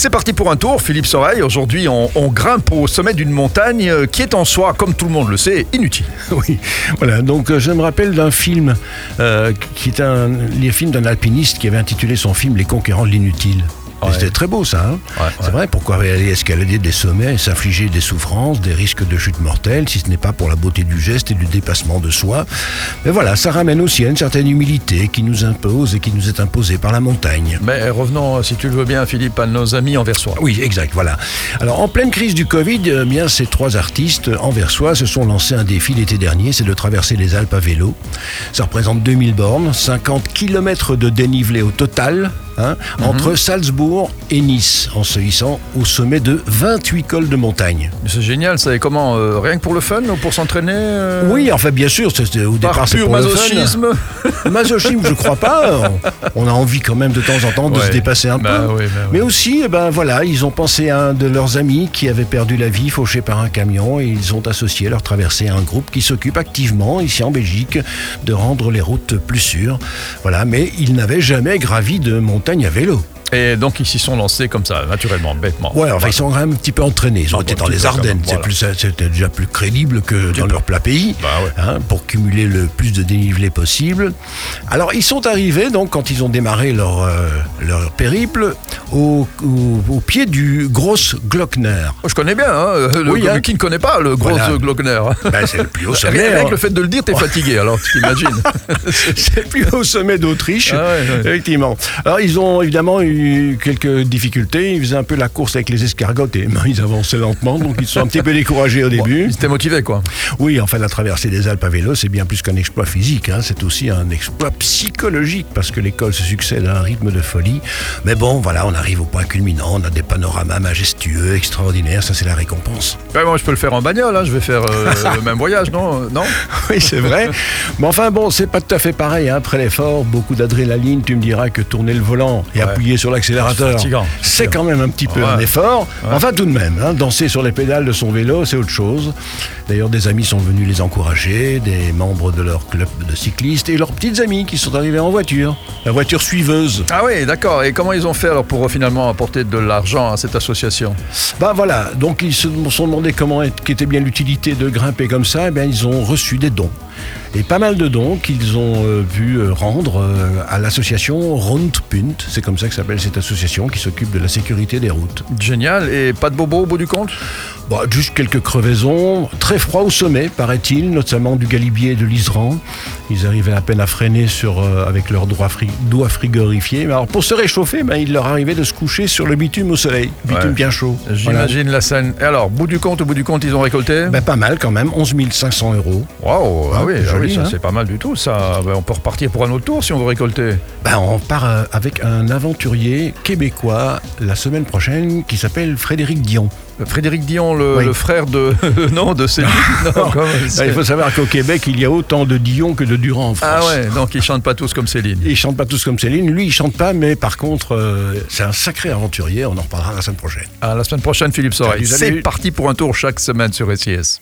C'est parti pour un tour, Philippe Soreille. Aujourd'hui, on, grimpe au sommet d'une montagne euh, qui est en soi, comme tout le monde le sait, inutile. Oui, voilà. Donc, euh, je me rappelle d'un film euh, qui est un d'un alpiniste qui avait intitulé son film Les conquérants de l'inutile. Ouais. C'était très beau ça. hein Ouais, c'est ouais. vrai, pourquoi aller escalader des sommets et s'infliger des souffrances, des risques de chute mortelle, si ce n'est pas pour la beauté du geste et du dépassement de soi Mais voilà, ça ramène aussi à une certaine humilité qui nous impose et qui nous est imposée par la montagne. Mais revenons, si tu le veux bien, Philippe, à nos amis anversois. Oui, exact, voilà. Alors, en pleine crise du Covid, eh bien, ces trois artistes anversois se sont lancés un défi l'été dernier, c'est de traverser les Alpes à vélo. Ça représente 2000 bornes, 50 km de dénivelé au total, hein, entre Salzbourg et Nice, en se hissant au sommet de 28 cols de montagne. C'est génial, ça. Et comment euh, Rien que pour le fun ou pour s'entraîner euh, Oui, enfin, bien sûr, c'était- au Par départ, c'est pour le fun. masochisme Masochisme, je crois pas. On a envie quand même de temps en temps de Ouais. se dépasser un Bah peu. oui, bah. Mais aussi, eh ben voilà, ils ont pensé à un de leurs amis qui avait perdu la vie fauché par un camion et ils ont associé leur traversée à un groupe qui s'occupe activement ici en Belgique de rendre les routes plus sûres. Voilà, mais ils n'avaient jamais gravi de montagne à vélo. Et donc, ils s'y sont lancés comme ça, naturellement, bêtement. Ouais, enfin, ils sont quand même un petit peu entraînés. Ils ont été dans les Ardennes. C'est voilà. C'était déjà plus crédible que dans leur plat pays. Bah ouais. hein, pour cumuler le plus de dénivelé possible. Alors, ils sont arrivés, donc, quand ils ont démarré leur, euh, leur périple, au, au- au pied du Gross Glockner. Oh, Je connais bien, hein, le, Oui, hein. qui ne connaît pas le gros Voilà. euh, Glockner Ben, c'est le plus haut sommet. Rien avec le fait de le dire, t'es fatigué, alors tu t'imagines. C'est le plus haut sommet d'Autriche, Ah ouais, ouais. effectivement. Alors, ils ont évidemment eu quelques difficultés. Ils faisaient un peu la course avec les escargots et ben, ils avançaient lentement, donc ils sont un petit peu découragés au début. Ils étaient motivés, quoi. Oui, enfin, la traversée des Alpes à vélo, c'est bien plus qu'un exploit physique, hein, c'est aussi un exploit psychologique, parce que l'école se succède à un rythme de folie. Mais bon, voilà, on arrive au point culminant, on a des panoramas majestueux, extraordinaires, ça c'est la récompense. Ouais, moi, je peux le faire en bagnole, hein, je vais faire euh, le même voyage, non Non? Oui, c'est vrai. Mais enfin, bon, c'est pas tout à fait pareil. hein. Après l'effort, beaucoup d'adrénaline, tu me diras que tourner le volant et Ouais. appuyer sur l'accélérateur, C'est quand même un petit peu Ouais. un effort. Enfin, tout de même, hein, danser sur les pédales de son vélo, c'est autre chose. D'ailleurs, des amis sont venus les encourager, des membres de leur club de cyclistes et leurs petites amies qui sont arrivés en voiture. La voiture suiveuse. Ah oui, d'accord. Et comment ils ont fait alors pour euh, finalement apporter de l'argent à cette association? Bah voilà, donc ils se sont demandé comment qu'était bien l'utilité de grimper comme ça, et bien ils ont reçu des dons. Et pas mal de dons qu'ils ont euh, pu euh, rendre euh, à l'association Rundpunt, c'est comme ça que s'appelle cette association qui s'occupe de la sécurité des routes. Génial. Et pas de bobo au bout du compte? Bon, juste quelques crevaisons, très froid au sommet, paraît-il, notamment du Galibier et de l'Isran. Ils arrivaient à peine à freiner sur, euh, avec leurs doigts, fri- doigts frigorifiés. Mais alors pour se réchauffer, ben, il leur arrivait de se coucher sur le bitume au soleil, bitume Ouais. bien chaud. Voilà. J'imagine la scène. Et alors, bout du compte, au bout du compte, ils ont récolté? Ben, pas mal quand même, 11 500 euros. Waouh, ah Ah, oui, ah joli, oui, ça hein. c'est pas mal du tout. Ça, Ben, on peut repartir pour un autre tour si on veut récolter. On part euh, avec un aventurier québécois la semaine prochaine qui s'appelle Frédéric Dion. Frédéric Dion, le, Oui. le frère de non de Céline. Non, il faut savoir qu'au Québec, il y a autant de Dion que de Durand en France. Ah ouais, donc ils chantent pas tous comme Céline. Ils chantent pas tous comme Céline. Lui, il chante pas, mais par contre, euh, c'est un sacré aventurier. On en reparlera la semaine prochaine. À la semaine prochaine, Philippe Soreille. C'est parti pour un tour chaque semaine sur SIS.